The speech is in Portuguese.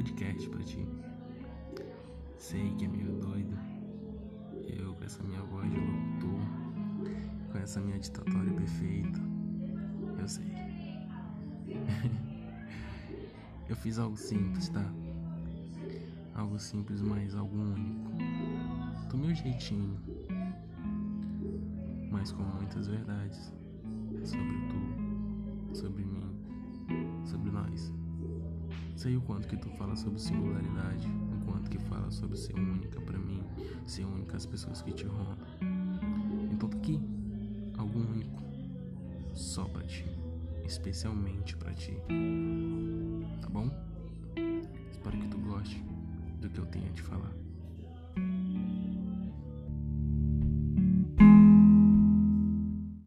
podcast pra ti. Sei que é meio doido. Eu com essa minha voz de locutor, com essa minha ditatória perfeita. Eu sei. Eu fiz algo simples, tá? Algo simples, mas algo único. Do meu jeitinho. Mas com muitas verdades. Sobre tu, sobre mim. Sei o quanto que tu fala sobre singularidade, o quanto que fala sobre ser única para mim, ser única às pessoas que te rondam. Então tá aqui, algo único, só para ti, especialmente para ti. Tá bom? Espero que tu goste do que eu tenho a te falar.